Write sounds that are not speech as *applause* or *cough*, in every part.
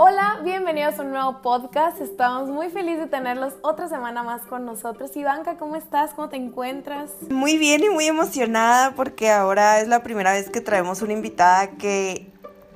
Hola, bienvenidos a un nuevo podcast. Estamos muy felices de tenerlos otra semana más con nosotros. Ivanka, ¿cómo estás? ¿Cómo te encuentras? Muy bien y muy emocionada porque ahora es la primera vez que traemos una invitada que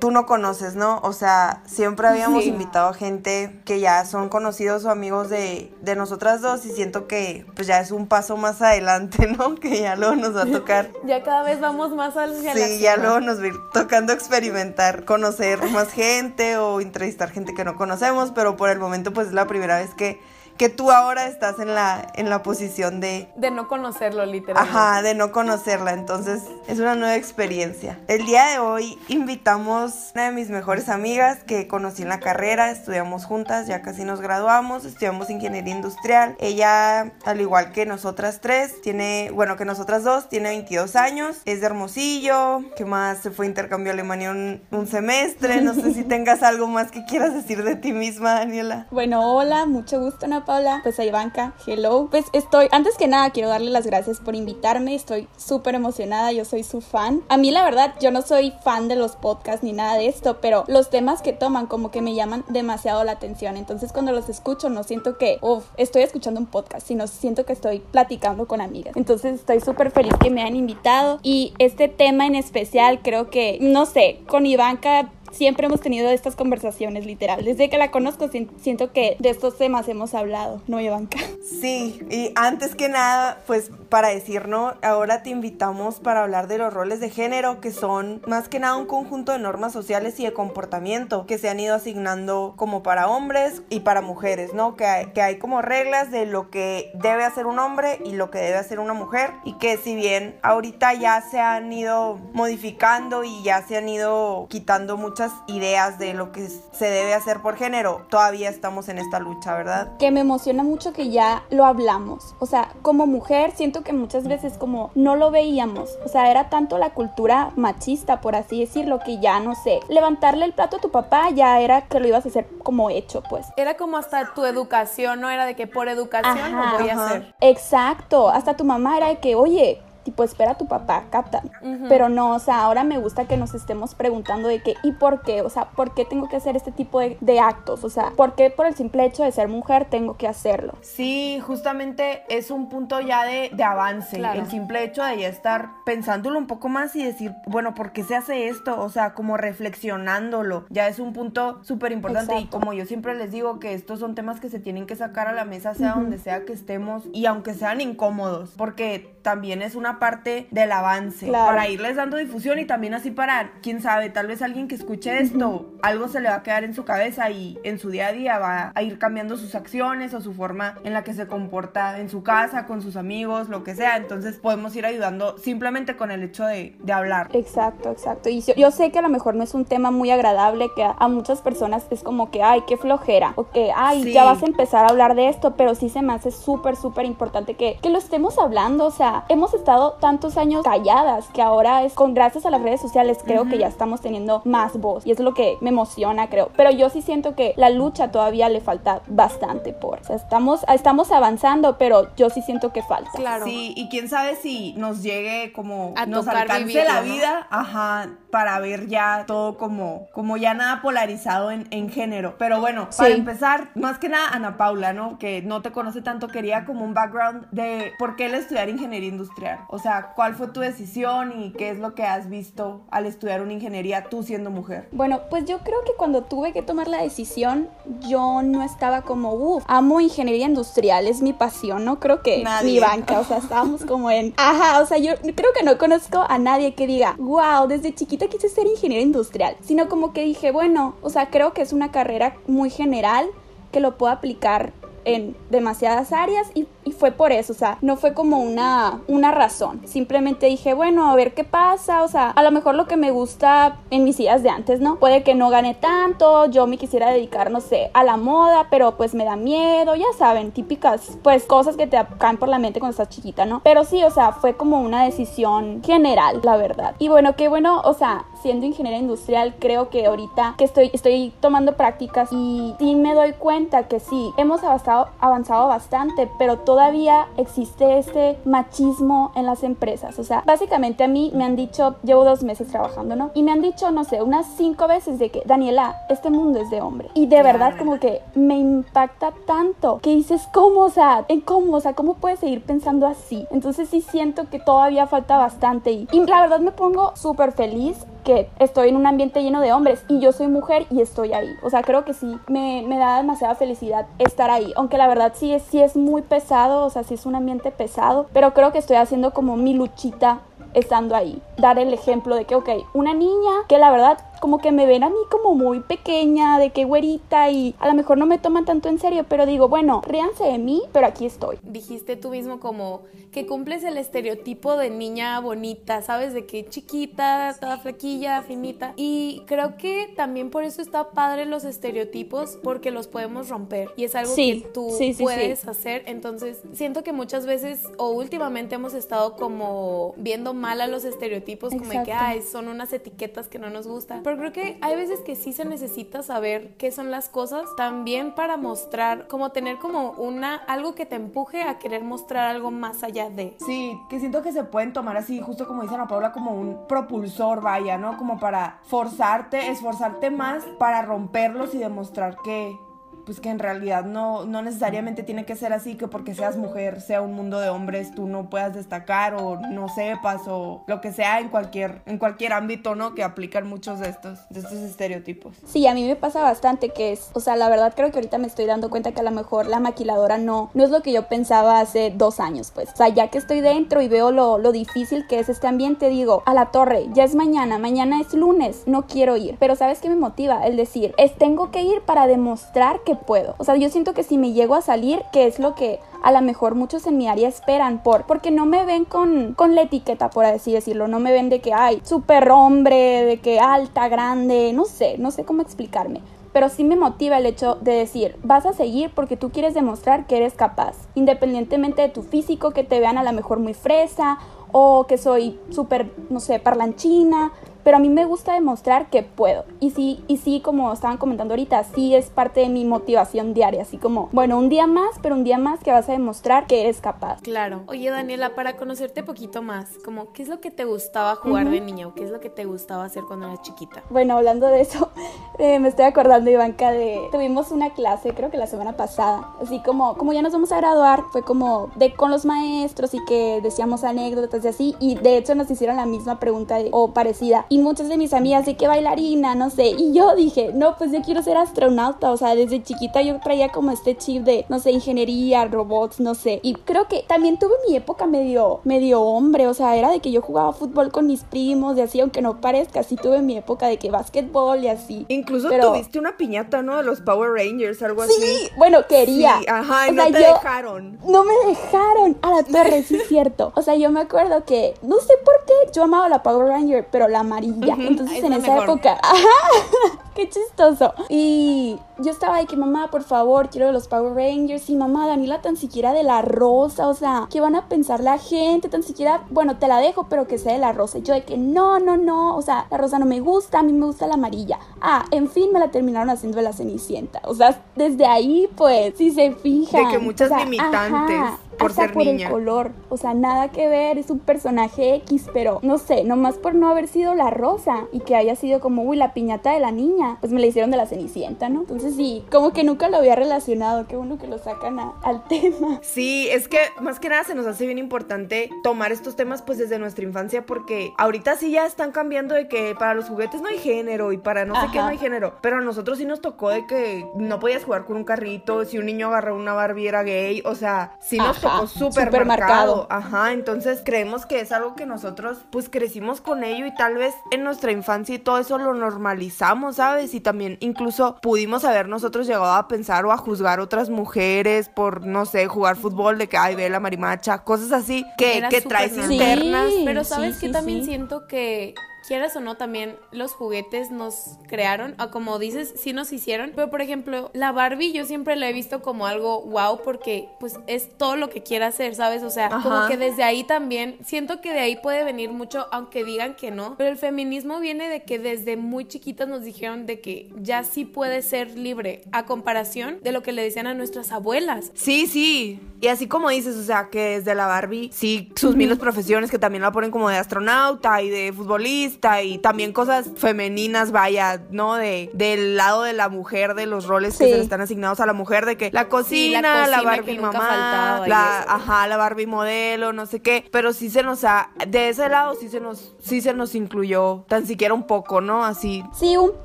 tú no conoces, ¿no? O sea, siempre habíamos Sí. invitado a gente que ya son conocidos o amigos de, de nosotras dos y siento que pues ya es un paso más adelante, *laughs* ¿no? Que ya luego nos va a tocar. *laughs* Ya cada vez vamos más la Sí, ya luego nos va a ir tocando experimentar, conocer más gente o entrevistar gente que no conocemos, pero por el momento pues es la primera vez que, que tú ahora estás en la, en la posición de, De no conocerlo, literalmente. Ajá, de no conocerla, entonces es una nueva experiencia. El día de hoy invitamos a una de mis mejores amigas que conocí en la carrera, estudiamos juntas, ya casi nos graduamos, estudiamos ingeniería industrial. Ella, al igual que nosotras tres, tiene, bueno, que nosotras dos, tiene 22 años, es de Hermosillo, que más se fue a intercambio a Alemania un, un semestre, no sé si *laughs* tengas algo más que quieras decir de ti misma, Daniela. Bueno, hola, mucho gusto, Ana Paula. Pues a Ivanka, hello. Pues estoy, antes que nada, quiero darle las gracias por invitarme. Estoy súper emocionada, yo soy su fan. A mí, la verdad, yo no soy fan de los podcasts ni nada de esto, pero los temas que toman como que me llaman demasiado la atención. Entonces, cuando los escucho, no siento que, uff, estoy escuchando un podcast, sino siento que estoy platicando con amigas. Entonces, estoy súper feliz que me han invitado. Y este tema en especial, creo que, no sé, con Ivanka siempre hemos tenido estas conversaciones, literal. Desde que la conozco, si- siento que de estos temas hemos hablado, ¿no, Ivanka? Sí, y antes que nada, pues para decir, ¿no? Ahora te invitamos para hablar de los roles de género, que son más que nada un conjunto de normas sociales y de comportamiento que se han ido asignando como para hombres y para mujeres, ¿no? Que hay, que hay como reglas de lo que debe hacer un hombre y lo que debe hacer una mujer, y que si bien ahorita ya se han ido modificando y ya se han ido quitando muchas ideas de lo que se debe hacer por género, todavía estamos en esta lucha, ¿verdad? que me emociona mucho que ya lo hablamos. O sea, como mujer siento que muchas veces como no lo veíamos. O sea, era tanto la cultura machista, por así decirlo, que ya no sé. Levantarle el plato a tu papá ya era que lo ibas a hacer como hecho, pues. Era como hasta tu educación, ¿no? Era de que por educación Ajá, lo voy a hacer. Exacto. Hasta tu mamá era de que, oye, tipo, espera a tu papá, capta. Pero no, o sea, ahora me gusta que nos estemos preguntando de qué y por qué. O sea, ¿por qué tengo que hacer este tipo de, de actos? O sea, ¿por qué por el simple hecho de ser mujer tengo que hacerlo? Sí, justamente es un punto ya de, de avance. Claro. El simple hecho de ya estar pensándolo un poco más y decir, bueno, ¿por qué se hace esto? O sea, como reflexionándolo. Ya es un punto súper importante y como yo siempre les digo que estos son temas que se tienen que sacar a la mesa, sea donde sea que estemos y aunque sean incómodos, porque también es una parte del avance Claro. para irles dando difusión y también así para, quién sabe, tal vez alguien que escuche esto, algo se le va a quedar en su cabeza y en su día a día va a ir cambiando sus acciones o su forma en la que se comporta en su casa, con sus amigos, lo que sea. Entonces podemos ir ayudando simplemente con el hecho de, de hablar. Exacto, exacto. Y yo, yo sé que a lo mejor no es un tema muy agradable, que a, a muchas personas es como que, ay, qué flojera, o que, ay, Sí. ya vas a empezar a hablar de esto, pero sí se me hace súper, súper importante que, que lo estemos hablando. O sea, hemos estado tantos años calladas que ahora es con gracias a las redes sociales creo que ya estamos teniendo más voz y es lo que me emociona, creo. Pero yo sí siento que la lucha todavía le falta bastante por. O sea, estamos, estamos avanzando, pero yo sí siento que falta. Claro. Sí, y quién sabe si nos llegue como A nos tocar alcance vivirlo, la ¿no? vida, ajá, para ver ya todo como, como ya nada polarizado en, en género. Pero bueno, para Sí. empezar, más que nada Ana Paula, ¿no? Que no te conoce tanto, quería como un background de por qué el estudiar ingeniería industrial. O sea, ¿cuál fue tu decisión y qué es lo que has visto al estudiar una ingeniería tú siendo mujer? Bueno, pues yo creo que cuando tuve que tomar la decisión, yo no estaba como, uff, amo ingeniería industrial, es mi pasión, no creo que Nadie. mi banca, o sea, estábamos como en, ajá, o sea, yo creo que no conozco a nadie que diga, wow, desde chiquita quise ser ingeniera industrial, sino como que dije, bueno, o sea, creo que es una carrera muy general que lo puedo aplicar en demasiadas áreas y, y fue por eso, o sea, no fue como una, una razón, simplemente dije, bueno, a ver qué pasa, o sea, a lo mejor lo que me gusta en mis ideas de antes, ¿no? Puede que no gane tanto, yo me quisiera dedicar, no sé, a la moda, pero pues me da miedo, ya saben, típicas, pues cosas que te caen por la mente cuando estás chiquita, ¿no? Pero sí, o sea, fue como una decisión general, la verdad. Y bueno, qué bueno, o sea, siendo ingeniera industrial, creo que ahorita que estoy, estoy tomando prácticas y sí me doy cuenta que sí, hemos avanzado, avanzado bastante, pero todavía existe este machismo en las empresas. O sea, básicamente a mí me han dicho, llevo dos meses trabajando, ¿no? Y me han dicho, no sé, unas cinco veces de que, Daniela, este mundo es de hombre. Y de verdad como que me impacta tanto que dices, ¿cómo? O sea, ¿en cómo? O sea, ¿cómo puedes seguir pensando así? Entonces sí siento que todavía falta bastante y, y la verdad me pongo súper feliz que estoy en un ambiente lleno de hombres y yo soy mujer y estoy ahí. O sea, creo que sí, me, me da demasiada felicidad estar ahí. Aunque la verdad sí es, sí es muy pesado, o sea, sí es un ambiente pesado, pero creo que estoy haciendo como mi luchita estando ahí. Dar el ejemplo de que, ok, una niña que la verdad como que me ven a mí como muy pequeña, de que güerita y a lo mejor no me toman tanto en serio, pero digo, bueno, ríanse de mí, pero aquí estoy. Dijiste tú mismo como que cumples el estereotipo de niña bonita, ¿sabes? De que chiquita, toda flaquilla, finita. Y creo que también por eso está padre los estereotipos, porque los podemos romper. Y es algo Sí, que tú sí, sí, puedes hacer. Entonces, siento que muchas veces o últimamente hemos estado como viendo mal a los estereotipos, como de que, Exacto. ay, son unas etiquetas que no nos gustan. Pero creo que hay veces que sí se necesita saber qué son las cosas, también para mostrar, como tener como una, algo que te empuje a querer mostrar algo más allá de. Sí, que siento que se pueden tomar así, justo como dice Ana Paula, como un propulsor, vaya, ¿no? Como para forzarte, esforzarte más para romperlos y demostrar que, pues que en realidad no, no necesariamente tiene que ser así, que porque seas mujer, sea un mundo de hombres, tú no puedas destacar o no sepas o lo que sea en cualquier, en cualquier ámbito, ¿no? Que aplican muchos de estos, de estos estereotipos. Sí, a mí me pasa bastante que es, o sea, la verdad creo que ahorita me estoy dando cuenta que a lo mejor la maquiladora no, no es lo que yo pensaba hace dos años, pues. O sea, ya que estoy dentro y veo lo, lo difícil que es este ambiente, digo, a la torre, ya es mañana, mañana es lunes, no quiero ir. Pero ¿sabes qué me motiva? El decir, es tengo que ir para demostrar que puedo. O sea, yo siento que si me llego a salir, que es lo que a lo mejor muchos en mi área esperan por, porque no me ven con, con la etiqueta, por así decirlo, no me ven de que, ay, súper hombre, de que alta, grande, no sé, no sé cómo explicarme. Pero sí me motiva el hecho de decir, vas a seguir porque tú quieres demostrar que eres capaz, independientemente de tu físico, que te vean a lo mejor muy fresa o que soy súper, no sé, parlanchina, pero a mí me gusta demostrar que puedo. Y sí, y sí, como estaban comentando ahorita, sí es parte de mi motivación diaria, así como, bueno, un día más, pero un día más que vas a demostrar que eres capaz. Claro. Oye, Daniela, para conocerte poquito más, como, ¿qué es lo que te gustaba jugar de niña o qué es lo que te gustaba hacer cuando eras chiquita? Bueno, hablando de eso, *laughs* eh, me estoy acordando, Ivanka, de... Tuvimos una clase, creo que la semana pasada, así como, como ya nos vamos a graduar, fue como de con los maestros y que decíamos anécdotas y así, y de hecho nos hicieron la misma pregunta de- o parecida. Y muchas de mis amigas de que bailarina, no sé, y yo dije, no, pues yo quiero ser astronauta, o sea, desde chiquita yo traía como este chip de, no sé, ingeniería, robots, no sé. Y creo que también tuve mi época medio, medio hombre, o sea, era de que yo jugaba fútbol con mis primos y así, aunque no parezca, sí tuve mi época de que básquetbol y así. Incluso Pero- tuviste una piñata, ¿no? De los Power Rangers, algo Sí, así. bueno, quería. Sí, ajá, O no sea, te yo- dejaron. No me dejaron a la torre, sí es *laughs* cierto. O sea, yo me acuerdo que, no sé por qué, yo amaba la Power Ranger, pero la amarilla. Entonces es en esa mejor. época, *laughs* ajá, qué chistoso. Y yo estaba de que, mamá, por favor, quiero de los Power Rangers. Y mamá, Daniela, tan siquiera de la rosa. O sea, ¿qué van a pensar la gente? Tan siquiera, bueno, te la dejo, pero que sea de la rosa. Y yo de que, no, no, no. O sea, la rosa no me gusta, a mí me gusta la amarilla. Ah, en fin, me la terminaron haciendo de la cenicienta. O sea, desde ahí, pues, si se fijan. De que muchas o sea, limitantes ajá, por hasta ser por niña. el color. O sea, nada que ver, es un personaje X, pero no sé, nomás por no haber sido la rosa y que haya sido como, uy, la piñata de la niña, pues me la hicieron de la cenicienta, ¿no? Entonces sí, como que nunca lo había relacionado, qué bueno que lo sacan a- al *laughs* tema. Sí, es que más que nada se nos hace bien importante tomar estos temas pues desde nuestra infancia porque ahorita sí ya están cambiando de que para los juguetes no hay género y para no sé qué no hay género, pero a nosotros sí nos tocó de que no podías jugar con un carrito, si un niño agarró una Barbie era gay, o sea, sí nos Ajá, súper súper marcado. marcado. Ajá, entonces creemos que es algo que nosotros pues crecimos con ello y tal vez en nuestra infancia y todo eso lo normalizamos, ¿sabes? Y también incluso pudimos haber nosotros llegado a pensar o a juzgar otras mujeres por, no sé, jugar fútbol de que, ay, ve la marimacha, cosas así que, que traes internas. Sí, Pero sí, sabes que sí, también sí. siento que quieras o no, también los juguetes nos crearon, o como dices, sí nos hicieron. Pero por ejemplo, la Barbie yo siempre la he visto como algo wow porque pues es todo lo que quiere hacer, ¿sabes? O sea, como que desde ahí también, siento que de ahí puede venir mucho, aunque digan que no, pero el feminismo viene de que desde muy chiquitas nos dijeron de que ya sí puede ser libre, a comparación de lo que le decían a nuestras abuelas. Sí, sí. Y así como dices, o sea, que desde la Barbie, sí, sus miles profesiones que también la ponen como de astronauta y de futbolista y también cosas femeninas, vaya, ¿no? De, del lado de la mujer, de los roles que se le están asignados a la mujer, de que la cocina, la, Barbie mamá, la, ajá, la Barbie modelo, no sé qué. Pero sí se nos ha, de ese lado sí se nos, sí se nos incluyó, tan siquiera un poco, ¿no? Así. Sí, un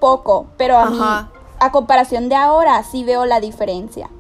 poco, pero a mí, a comparación de ahora, sí veo la diferencia.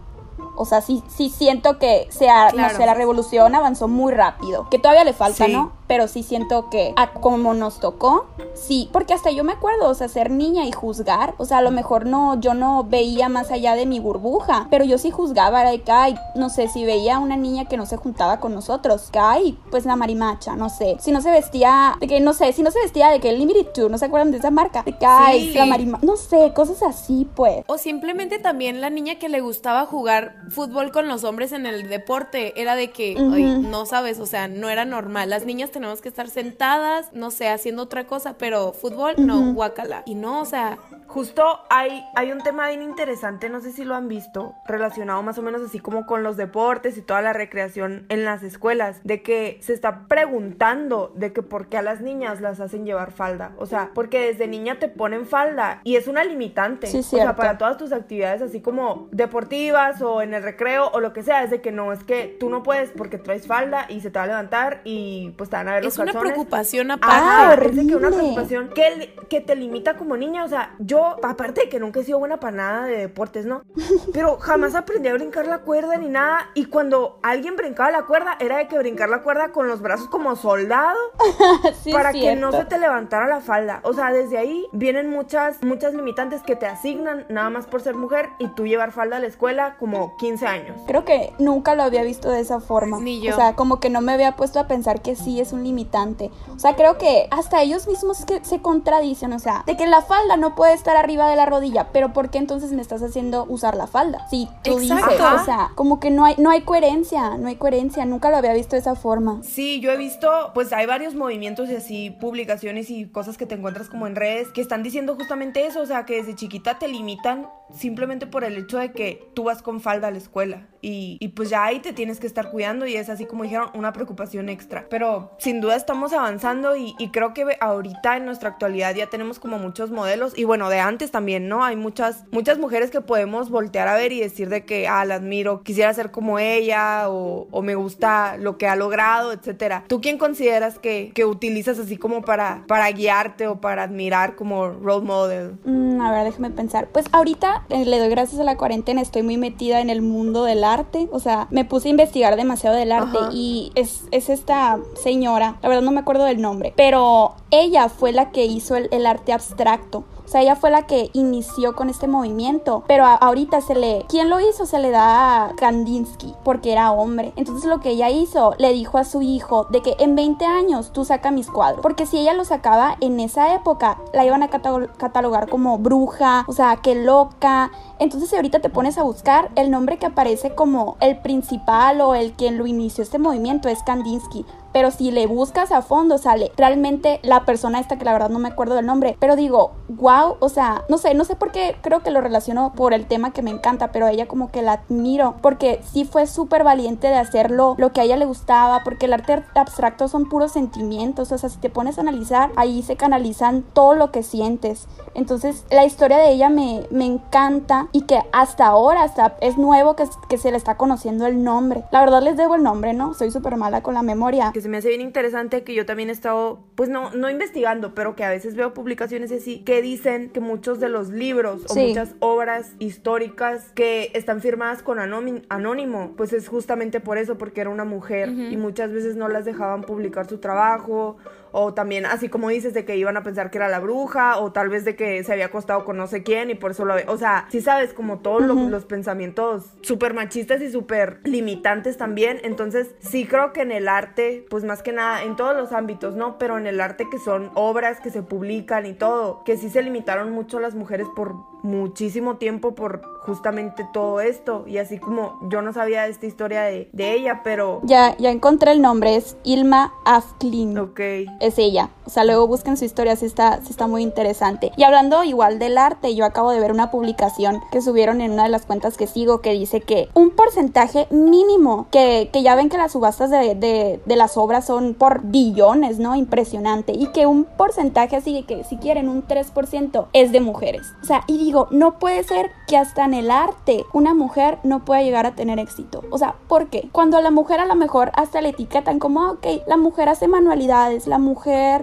O sea, sí, sí siento que sea, no sé, la revolución avanzó muy rápido. Que todavía le falta, ¿no? Pero sí siento que a como nos tocó, sí, porque hasta yo me acuerdo, o sea, ser niña y juzgar, o sea, a lo mejor no, yo no veía más allá de mi burbuja, pero yo sí juzgaba, era de que, ay, no sé, si veía a una niña que no se juntaba con nosotros, que, ay, pues la marimacha, no sé, si no se vestía, de que, no sé, si no se vestía de que el Limited ¿no se acuerdan de esa marca? De que, ay, la marimacha, no sé, cosas así, pues. O simplemente también la niña que le gustaba jugar fútbol con los hombres en el deporte, era de que, ay, no sabes, o sea, no era normal, las niñas tenemos que estar sentadas, no sé, haciendo otra cosa, pero fútbol, no, guacala. Y no, o sea, Justo hay, hay un tema bien interesante, no sé si lo han visto, relacionado más o menos así como con los deportes y toda la recreación en las escuelas, de que se está preguntando de que por qué a las niñas las hacen llevar falda. O sea, porque desde niña te ponen falda y es una limitante. o sea, para todas tus actividades así como deportivas o en el recreo o lo que sea, es de que no, es que tú no puedes porque traes falda y se te va a levantar y pues te van a ver los Es una preocupación aparte. Ah, es que una preocupación que, que te limita como niña, o sea, yo aparte de que nunca he sido buena para nada de deportes, ¿no? *laughs* Pero jamás aprendí a brincar la cuerda ni nada. Y cuando alguien brincaba la cuerda, era de que brincar la cuerda con los brazos como soldado *laughs* para que no se te levantara la falda. O sea, desde ahí vienen muchas, muchas limitantes que te asignan nada más por ser mujer y tú llevar falda a la escuela como 15 años. Creo que nunca lo había visto de esa forma. Ni yo. O sea, como que no me había puesto a pensar que sí es un limitante. O sea, creo que hasta ellos mismos que se contradicen. O sea, de que la falda no puede estar arriba de la rodilla, pero ¿por qué entonces me estás haciendo usar la falda? Sí, tú dices, o sea, como que no hay, no hay coherencia, no hay coherencia, nunca lo había visto de esa forma. Sí, yo he visto, pues hay varios movimientos y así, publicaciones y cosas que te encuentras como en redes que están diciendo justamente eso, o sea, que desde chiquita te limitan simplemente por el hecho de que tú vas con falda a la escuela y, y pues ya ahí te tienes que estar cuidando y es así como dijeron, una preocupación extra. Pero sin duda estamos avanzando y, y creo que ahorita en nuestra actualidad ya tenemos como muchos modelos y bueno, de antes también, ¿no? Hay muchas, muchas mujeres que podemos voltear a ver y decir de que, ah, la admiro, quisiera ser como ella o, o me gusta lo que ha logrado, etcétera. ¿Tú quién consideras que, que, utilizas así como para, para guiarte o para admirar como role model? Mm, a ver, déjame pensar. Pues ahorita eh, le doy gracias a la cuarentena, estoy muy metida en el mundo del arte, o sea, me puse a investigar demasiado del arte y es, es, esta señora, la verdad no me acuerdo del nombre, pero ella fue la que hizo el, el arte abstracto. O sea, ella fue la que inició con este movimiento, pero ahorita se le... ¿Quién lo hizo? Se le da a Kandinsky, porque era hombre. Entonces lo que ella hizo, le dijo a su hijo de que en 20 años tú saca mis cuadros, porque si ella lo sacaba en esa época, la iban a catalogar como bruja, o sea, que loca. Entonces ahorita te pones a buscar el nombre que aparece como el principal o el quien lo inició este movimiento es Kandinsky pero si le buscas a fondo sale realmente la persona esta que la verdad no me acuerdo del nombre, pero digo, wow, o sea, no sé, no sé por qué creo que lo relaciono por el tema que me encanta, pero ella como que la admiro, porque sí fue súper valiente de hacerlo lo que a ella le gustaba, porque el arte abstracto son puros sentimientos, o sea, si te pones a analizar, ahí se canalizan todo lo que sientes. Entonces, la historia de ella me, me encanta y que hasta ahora, hasta es nuevo que, que se le está conociendo el nombre. La verdad les debo el nombre, ¿no? Soy súper mala con la memoria se me hace bien interesante que yo también he estado, pues no, no investigando, pero que a veces veo publicaciones así que dicen que muchos de los libros o muchas obras históricas que están firmadas con anónimo, pues es justamente por eso, porque era una mujer y muchas veces no las dejaban publicar su trabajo o también así como dices de que iban a pensar que era la bruja o tal vez de que se había acostado con no sé quién y por eso lo o sea si sabes como todos los pensamientos súper machistas y súper limitantes también. Entonces sí creo que en el arte pues más que nada en todos los ámbitos no pero en el arte que son obras que se publican y todo, que sí se limitaron mucho las mujeres por muchísimo tiempo por justamente todo esto. Y así como yo no sabía esta historia de, de ella, pero... Ya, ya encontré el nombre, es Ilma Afklin. Ok. Es ella. O sea, luego busquen su historia, sí está, está muy interesante. Y hablando igual del arte, yo acabo de ver una publicación que subieron en una de las cuentas que sigo que dice que un porcentaje mínimo, que, que ya ven que las subastas de, de, de las obras son por billones, ¿no? Impresionante. Y que un porcentaje así, que si quieren un 3% es de mujeres. O sea, y digo, no puede ser que hasta en el arte una mujer no pueda llegar a tener éxito. O sea, ¿por qué? Cuando a la mujer a lo mejor hasta le etiquetan como, ah, ok, la mujer hace manualidades, la mujer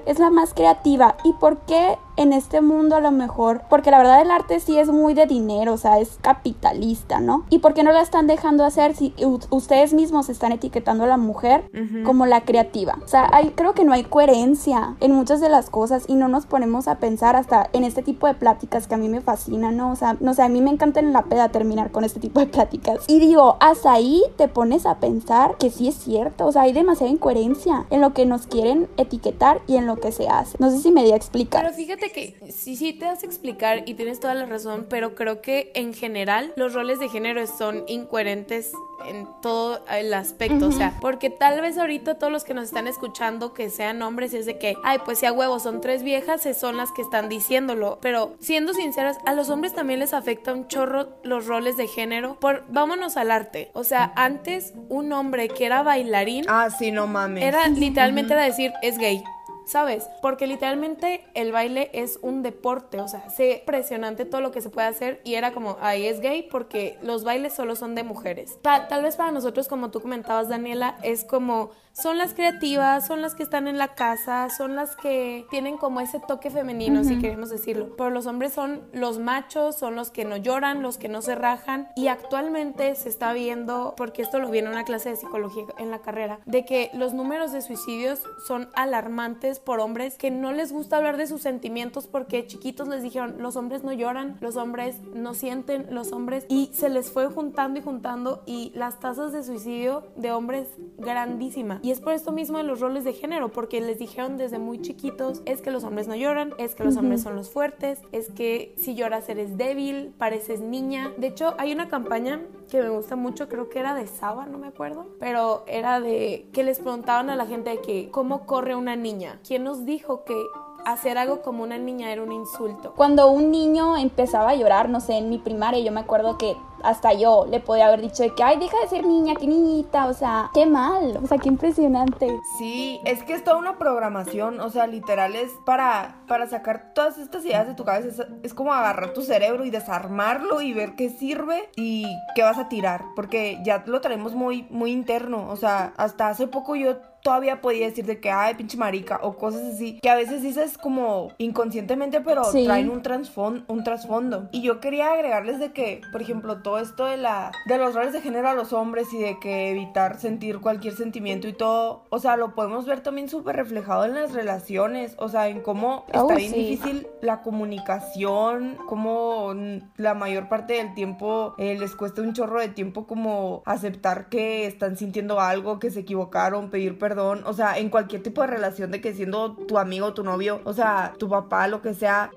es la más creativa. ¿Y por qué en este mundo a lo mejor, porque la verdad el arte sí es muy de dinero, o sea, es capitalista, ¿no? ¿Y por qué no la están dejando hacer si ustedes mismos están etiquetando a la mujer como la creativa? O sea, hay, creo que no hay coherencia en muchas de las cosas y no nos ponemos a pensar hasta en este tipo de pláticas que a mí me fascinan, ¿no? O sea, no sé, a mí me encanta en la peda terminar con este tipo de pláticas. Y digo, hasta ahí te pones a pensar que sí es cierto, o sea, hay demasiada incoherencia en lo que nos quieren etiquetar y en lo que se hace. No sé si me di a explicar. Pero fíjate que sí, sí te das a explicar y tienes toda la razón, pero creo que en general los roles de género son incoherentes en todo el aspecto, o sea, porque tal vez ahorita todos los que nos están escuchando que sean hombres es de que, ay, pues si a huevo son tres viejas, son las que están diciéndolo, pero siendo sinceras, a los hombres también les afecta un chorro los roles de género, por vámonos al arte, o sea, antes un hombre que era bailarín, ah, sí, no mames, era literalmente era decir, es gay, ¿sabes? Porque literalmente el baile es un deporte, o sea, sé impresionante todo lo que se puede hacer y era como, ahí es gay porque los bailes solo son de mujeres. tal vez para nosotros, como tú comentabas, Daniela, es como son las creativas, son las que están en la casa, son las que tienen como ese toque femenino, si queremos decirlo. Pero los hombres son los machos, son los que no lloran, los que no se rajan. Y actualmente se está viendo, porque esto lo vi en una clase de psicología en la carrera, de que los números de suicidios son alarmantes por hombres que no les gusta hablar de sus sentimientos porque chiquitos les dijeron, los hombres no lloran, los hombres no sienten, los hombres... Y se les fue juntando y juntando y las tasas de suicidio de hombres grandísimas. Y es por esto mismo de los roles de género, porque les dijeron desde muy chiquitos, es que los hombres no lloran, es que los hombres son los fuertes, es que si lloras eres débil, pareces niña. De hecho, hay una campaña que me gusta mucho, creo que era de Saba, no me acuerdo, pero era de que les preguntaban a la gente de que cómo corre una niña. ¿Quién nos dijo que hacer algo como una niña era un insulto. Cuando un niño empezaba a llorar, no sé, en mi primaria, yo me acuerdo que hasta yo le podía haber dicho de que, ay, deja de ser niña, qué niñita, o sea, qué mal, o sea, qué impresionante. Sí, es que es toda una programación, o sea, literal es para, para sacar todas estas ideas de tu cabeza, es, es como agarrar tu cerebro y desarmarlo y ver qué sirve y qué vas a tirar, porque ya lo traemos muy, muy interno, o sea, hasta hace poco yo todavía podía decir de que, ay, pinche marica, o cosas así, que a veces dices como inconscientemente, pero traen un, trasfondo, un trasfondo. Y yo quería agregarles de que, por ejemplo, todo esto de la de los roles de género a los hombres y de que evitar sentir cualquier sentimiento y todo, o sea, lo podemos ver también súper reflejado en las relaciones, o sea, en cómo está oh, bien difícil la comunicación, cómo la mayor parte del tiempo eh, les cuesta un chorro de tiempo como aceptar que están sintiendo algo, que se equivocaron, pedir perdón o sea, en cualquier tipo de relación de que siendo tu amigo, tu novio, o sea, tu papá, lo que sea,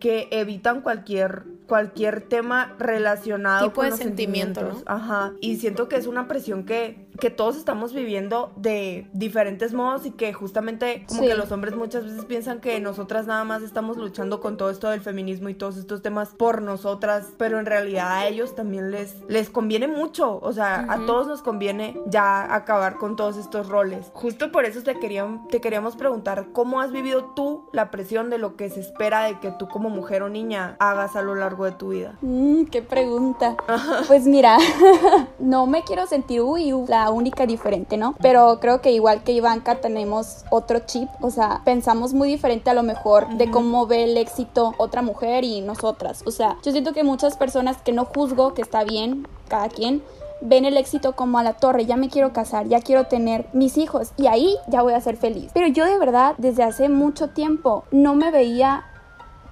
que evitan cualquier cualquier tema relacionado con los sentimientos. Ajá. Y siento que es una presión que que todos estamos viviendo de diferentes modos y que justamente como que los hombres muchas veces piensan que nosotras nada más estamos luchando con todo esto del feminismo y todos estos temas por nosotras, pero en realidad a ellos también les, les conviene mucho, o sea, a todos nos conviene ya acabar con todos estos roles. Justo por eso te, te queríamos preguntar cómo has vivido tú la presión de lo que se espera de que tú como mujer o niña hagas a lo largo de tu vida. Mm, qué pregunta. *laughs* pues mira, *laughs* no me quiero sentir uy, la única diferente, ¿no? Pero creo que igual que Ivanka tenemos otro chip, o sea, pensamos muy diferente a lo mejor de cómo ve el éxito otra mujer y nosotras. O sea, yo siento que muchas personas que no juzgo, que está bien, cada quien, ven el éxito como a la torre, ya me quiero casar, ya quiero tener mis hijos y ahí ya voy a ser feliz. Pero yo de verdad desde hace mucho tiempo no me veía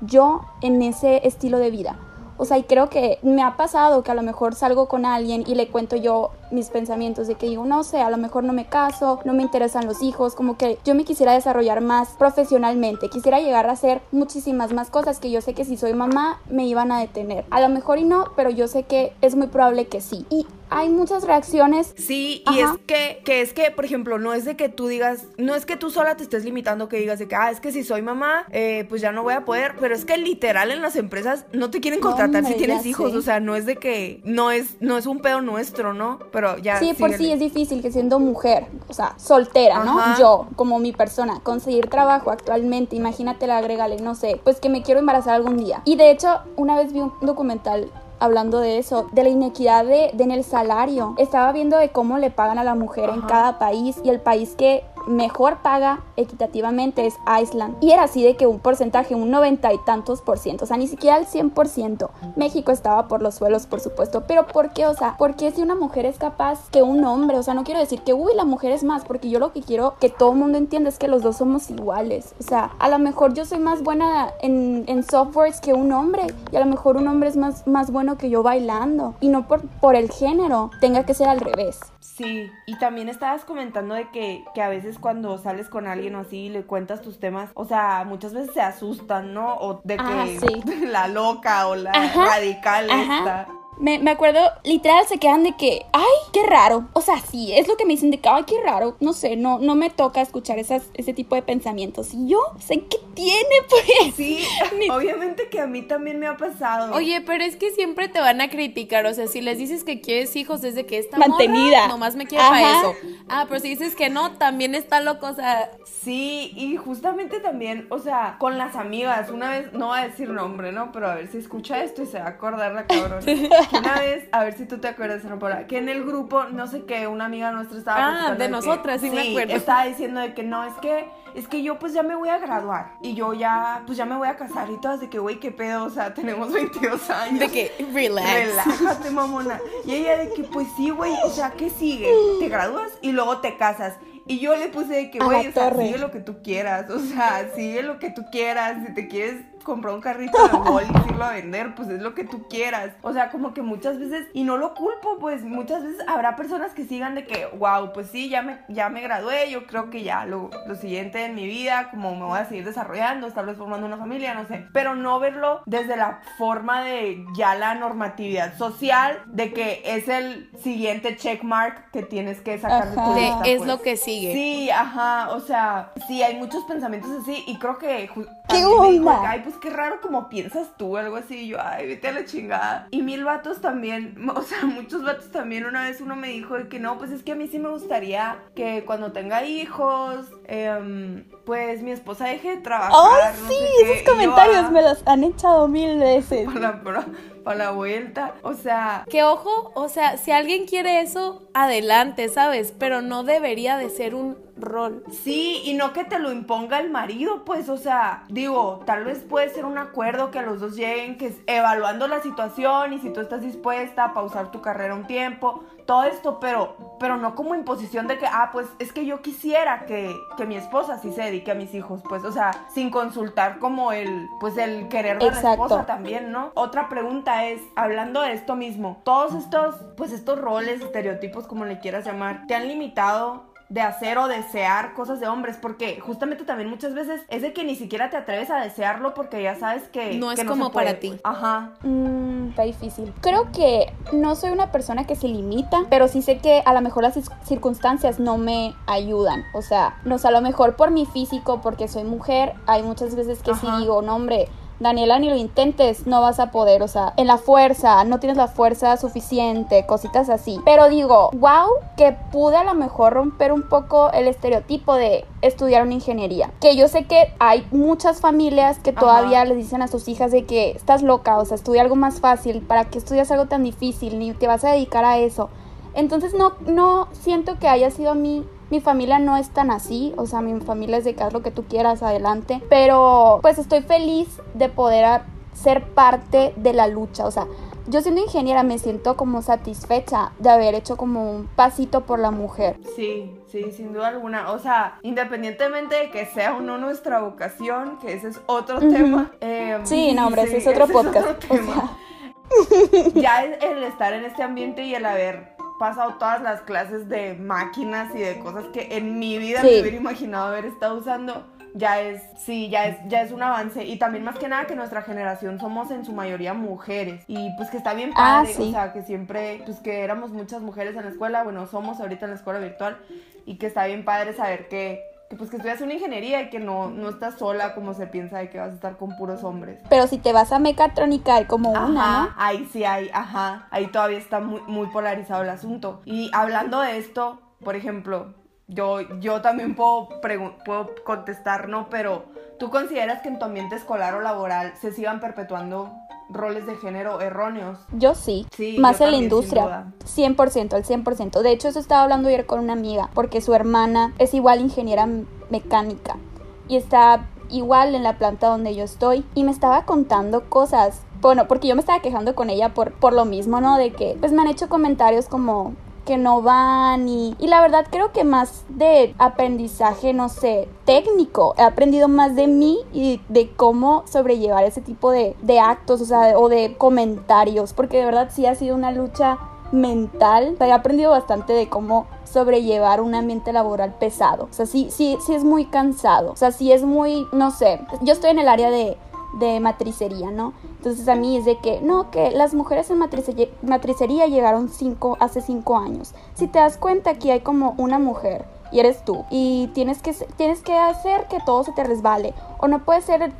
yo en ese estilo de vida. O sea, y creo que me ha pasado que a lo mejor salgo con alguien y le cuento yo mis pensamientos de que digo, no sé, a lo mejor no me caso, no me interesan los hijos, como que yo me quisiera desarrollar más profesionalmente, quisiera llegar a hacer muchísimas más cosas que yo sé que si soy mamá me iban a detener. A lo mejor y no, pero yo sé que es muy probable que sí. Y hay muchas reacciones. Sí, y es que, que es que, por ejemplo, no es de que tú digas, no es que tú sola te estés limitando que digas de que, ah, es que si soy mamá, eh, pues ya no voy a poder, pero es que literal en las empresas no te quieren contratar si tienes hijos, o sea, no es de que, no es, no es un pedo nuestro, ¿no? Pero ya. Sí, por sí es difícil que siendo mujer, o sea, soltera, ¿no? Yo, como mi persona, conseguir trabajo actualmente, imagínate, la agregale, no sé, pues que me quiero embarazar algún día. Y de hecho, una vez vi un documental hablando de eso, de la inequidad de, en el salario. Estaba viendo de cómo le pagan a la mujer en cada país y el país que mejor paga equitativamente es Iceland. Y era así de que un porcentaje, un noventa y tantos por ciento, o sea, ni siquiera el 100 por ciento. México estaba por los suelos, por supuesto, pero ¿por qué? O sea, porque si una mujer es capaz que un hombre? O sea, no quiero decir que, uy, la mujer es más, porque yo lo que quiero que todo el mundo entienda es que los dos somos iguales. O sea, a lo mejor yo soy más buena en, en softwares que un hombre y a lo mejor un hombre es más, más bueno que yo bailando y no por, por el género tenga que ser al revés. Sí, y también estabas comentando de que, que a veces cuando sales con alguien o así y le cuentas tus temas, o sea, muchas veces se asustan, ¿no? O de que *laughs* la loca o la radical está. Me, me, acuerdo, literal, se quedan de que, ay, qué raro. O sea, sí, es lo que me dicen de que, ay, qué raro. No sé, no, no me toca escuchar esas, ese tipo de pensamientos. Y yo sé qué tiene, pues. Sí, *laughs* obviamente que a mí también me ha pasado. Oye, pero es que siempre te van a criticar. O sea, si les dices que quieres hijos, es de que está mantenida. nomás me quiere para eso. Ah, pero si dices que no, también está loco, o sea. Sí, y justamente también, o sea, con las amigas, una vez, no voy a decir nombre, ¿no? Pero a ver si escucha esto y se va a acordar la cabrona. *laughs* una vez, a ver si tú te acuerdas, no que en el grupo, no sé qué, una amiga nuestra estaba. Ah, de nosotras, sí, me acuerdo. Estaba diciendo de que no, es que es que yo pues ya me voy a graduar y yo ya, pues ya me voy a casar y todas de que, güey, qué pedo, o sea, tenemos 22 años. De que, relax. Relájate, mamona. Y ella de que, pues sí, güey, o sea, ¿qué sigue? Te gradúas y luego te casas. Y yo le puse de que, güey, o sea, sigue lo que tú quieras, o sea, sigue lo que tú quieras, si te quieres comprar un carrito de *laughs* gol y irlo a vender, pues es lo que tú quieras. O sea, como que muchas veces, y no lo culpo, pues muchas veces habrá personas que sigan de que, wow, pues sí, ya me, ya me gradué, yo creo que ya lo, lo siguiente en mi vida, como me voy a seguir desarrollando, tal vez formando una familia, no sé. Pero no verlo desde la forma de ya la normatividad social, de que es el siguiente checkmark que tienes que sacar de tu vida. Es pues. lo que sigue. Sí, ajá, o sea, sí, hay muchos pensamientos así y creo que... ¿Qué onda? ay, pues qué raro como piensas tú, algo así. Y yo, ay, vete a la chingada. Y mil vatos también, *laughs* o sea, muchos vatos también. Una vez uno me dijo de que no, pues es que a mí sí me gustaría que cuando tenga hijos, em, pues mi esposa deje de trabajar. ¡Oh, sí! esos comentarios ah". me los han echado mil veces. *laughs* Para, para, para la vuelta. O sea. Que ojo, o sea, si alguien quiere eso, adelante, ¿sabes? Pero no debería de ser un rol. Sí, y no que te lo imponga el marido, pues, o sea, digo, tal vez puede ser un acuerdo que los dos lleguen, que es evaluando la situación y si tú estás dispuesta a pausar tu carrera un tiempo, todo esto, pero, pero no como imposición de que, ah, pues es que yo quisiera que, que mi esposa sí se dedique a mis hijos, pues, o sea, sin consultar como el, pues el querer de la esposa también, ¿no? Otra pregunta es, hablando de esto mismo, todos estos, pues estos roles, estereotipos, como le quieras llamar, te han limitado de hacer o desear cosas de hombres, porque justamente también muchas veces es de que ni siquiera te atreves a desearlo porque ya sabes que no es como para ti. Ajá. Mm, está difícil. Creo que no soy una persona que se limita, pero sí sé que a lo mejor las circunstancias no me ayudan. O sea, no sé, a lo mejor por mi físico, porque soy mujer, hay muchas veces que sí digo, no, hombre Daniela, ni lo intentes, no vas a poder, o sea, en la fuerza, no tienes la fuerza suficiente, cositas así. Pero digo, wow, que pude a lo mejor romper un poco el estereotipo de estudiar una ingeniería. Que yo sé que hay muchas familias que todavía les dicen a sus hijas de que estás loca, o sea, estudia algo más fácil, ¿para que estudias algo tan difícil? Ni te vas a dedicar a eso. Entonces no, no siento que haya sido a mí mi familia no es tan así, o sea, mi familia es de que haz lo que tú quieras, adelante. Pero pues estoy feliz de poder ser parte de la lucha, o sea, yo siendo ingeniera me siento como satisfecha de haber hecho como un pasito por la mujer. Sí, sí, sin duda alguna. O sea, independientemente de que sea o no nuestra vocación, que ese es otro tema. Em, sí, no, hombre, ese es otro podcast. *laughs* ya el estar en este ambiente y el haber pasado todas las clases de máquinas y de cosas que en mi vida Sí. me hubiera imaginado haber estado usando. Ya es, sí, ya es, ya es un avance. Y también más que nada que nuestra generación somos en su mayoría mujeres. Y pues que está bien Ah, padre. sí. O sea, que siempre, pues que éramos muchas mujeres en la escuela. Bueno, somos ahorita en la escuela virtual. Y que está bien padre saber que, que pues que estudias una ingeniería y que no, no estás sola como se piensa de que vas a estar con puros hombres. Pero si te vas a mecatrónica hay como una, Ajá, ¿no? ahí sí hay, ajá, ahí todavía está muy, muy polarizado el asunto. Y hablando de esto, por ejemplo, yo, yo también puedo, puedo contestar, ¿no? Pero ¿tú consideras que en tu ambiente escolar o laboral se sigan perpetuando roles de género erróneos? Yo sí, Sí, más yo en la industria, duda. 100%, al 100%. De hecho, eso estaba hablando ayer con una amiga, porque su hermana es igual ingeniera mecánica y está igual en la planta donde yo estoy y me estaba contando cosas. Bueno, porque yo me estaba quejando con ella por, por lo mismo, ¿no? De que pues me han hecho comentarios como que no van y, y la verdad creo que más de aprendizaje, no sé, técnico, he aprendido más de mí y de cómo sobrellevar ese tipo de, de actos, o sea, o de comentarios, porque de verdad sí ha sido una lucha mental, o sea, he aprendido bastante de cómo sobrellevar un ambiente laboral pesado, o sea, sí, sí, sí es muy cansado, o sea, sí es muy, no sé, yo estoy en el área de, de matricería, ¿no? Entonces a mí es de que, no, que las mujeres en matricería, llegaron cinco, hace cinco años. Si te das cuenta aquí hay como una mujer y eres tú y tienes que, tienes que hacer que todo se te resbale o no puedes ser,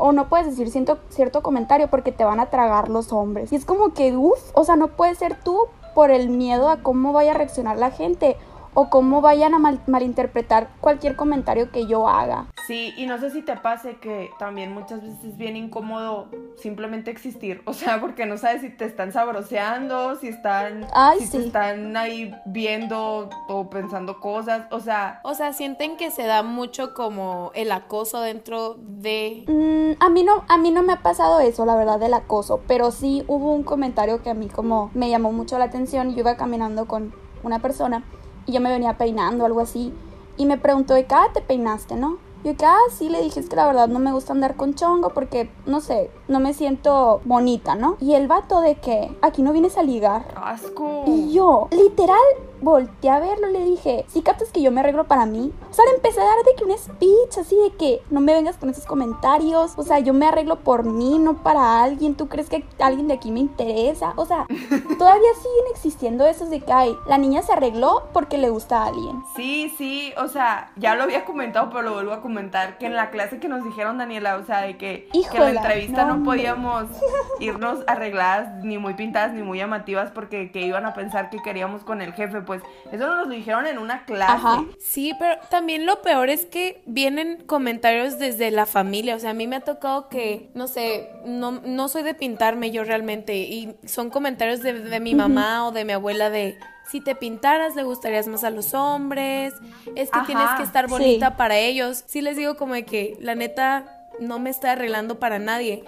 o no puedes decir cierto, cierto comentario porque te van a tragar los hombres. Y es como que, uff, o sea, no puedes ser tú por el miedo a cómo vaya a reaccionar la gente o cómo vayan a mal- malinterpretar cualquier comentario que yo haga. Sí, y no sé si te pase que también muchas veces es bien incómodo simplemente existir. O sea, porque no sabes si te están sabroseando, si están, Ay, si sí. te están ahí viendo o pensando cosas. O sea, O sea, sienten que se da mucho como el acoso dentro de... Mm, a mí no, a mí no me ha pasado eso, la verdad, del acoso, pero sí hubo un comentario que a mí como me llamó mucho la atención. Yo iba caminando con una persona y yo me venía peinando, algo así, y me preguntó de qué ah, te peinaste, ¿no? Yo que, ah, sí, le dije, es que la verdad no me gusta andar con chongo porque, no sé, no me siento bonita, ¿no? Y el vato de que, aquí no vienes a ligar. asco. Y yo, literal, volteé a verlo y le dije, si captas que yo me arreglo para mí. O sea, le empecé a dar de que un speech así de que no me vengas con esos comentarios. O sea, yo me arreglo por mí, no para alguien. ¿Tú crees que alguien de aquí me interesa? O sea, *laughs* todavía siguen existiendo esos de que, ay, la niña se arregló porque le gusta a alguien. Sí, sí, o sea, ya lo había comentado, pero lo vuelvo a comentar, que en la clase que nos dijeron, Daniela, o sea, de que, que en la entrevista no, podíamos *laughs* irnos arregladas, ni muy pintadas, ni muy llamativas, porque que iban a pensar que queríamos con el jefe, pues eso nos lo dijeron en una clase. Ajá. Sí, pero también lo peor es que vienen comentarios desde la familia. O sea, a mí me ha tocado que, no sé, no, no soy de pintarme yo realmente. Y son comentarios de, de mi mamá o de mi abuela de, si te pintaras le gustarías más a los hombres, es que Ajá, tienes que estar sí. bonita para ellos. Sí les digo como de que la neta no me está arreglando para nadie.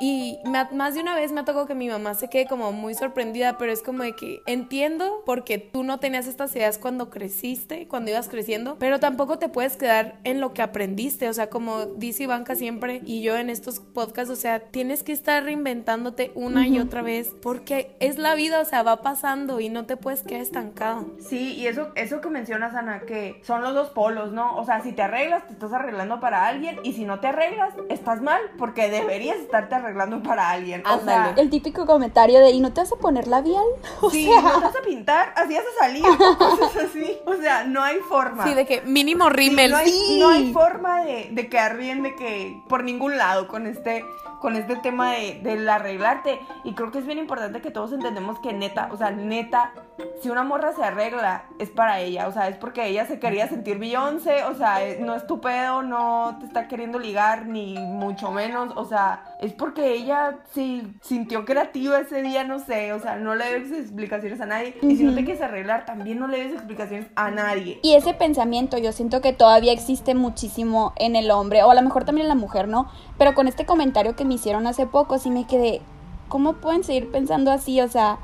Y me más de una vez me ha tocado que mi mamá se quede como muy sorprendida, pero es como de que entiendo porque tú no tenías estas ideas cuando creciste, cuando ibas creciendo, pero tampoco te puedes quedar en lo que aprendiste, o sea, como dice Ivanka siempre y yo en estos podcasts, o sea, tienes que estar reinventándote una y otra vez porque es la vida, o sea, va pasando y no te puedes quedar estancado. Sí, y eso, eso que mencionas, Ana, que son los dos polos, ¿no? O sea, si te arreglas, te estás arreglando para alguien, y si no te arreglas, estás mal, porque deberías estarte arreglando para alguien. O sea. El típico comentario de, ¿y no te vas a poner labial? *laughs* O si sea, no te vas a pintar, así vas a salir, *laughs* cosas así. O sea, no hay forma. Sí, de que mínimo Sí, rímel. no, hay, Sí. no hay forma de, de quedar bien de que por ningún lado con este con este tema de, del arreglarte y creo que es bien importante que todos entendemos que neta, o sea, neta, si una morra se arregla es para ella, o sea, es porque ella se quería sentir Beyoncé, o sea, es- no es tu pedo, no te está queriendo ligar ni mucho menos, o sea, es porque ella se sintió creativa ese día, no sé, o sea, no le debes explicaciones a nadie y si no te quieres arreglar también no le debes explicaciones a nadie. Y ese pensamiento yo siento que todavía existe muchísimo en el hombre, o a lo mejor también en la mujer, ¿no? Pero con este comentario que me hicieron hace poco, sí me quedé, ¿cómo pueden seguir pensando así? O sea,